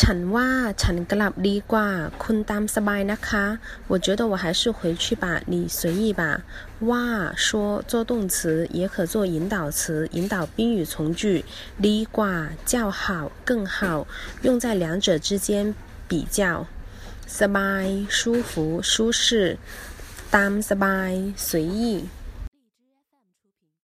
ฉันว่าฉันกลับดีกว่า คุณตามสบายนะคะ我觉得我还是回去吧你随意吧ว่า说做动词。也可做引导词引导宾语从句。ดีกว่า较好更好用在两者之间比较。สบาย舒服舒适。ตามสบาย随意。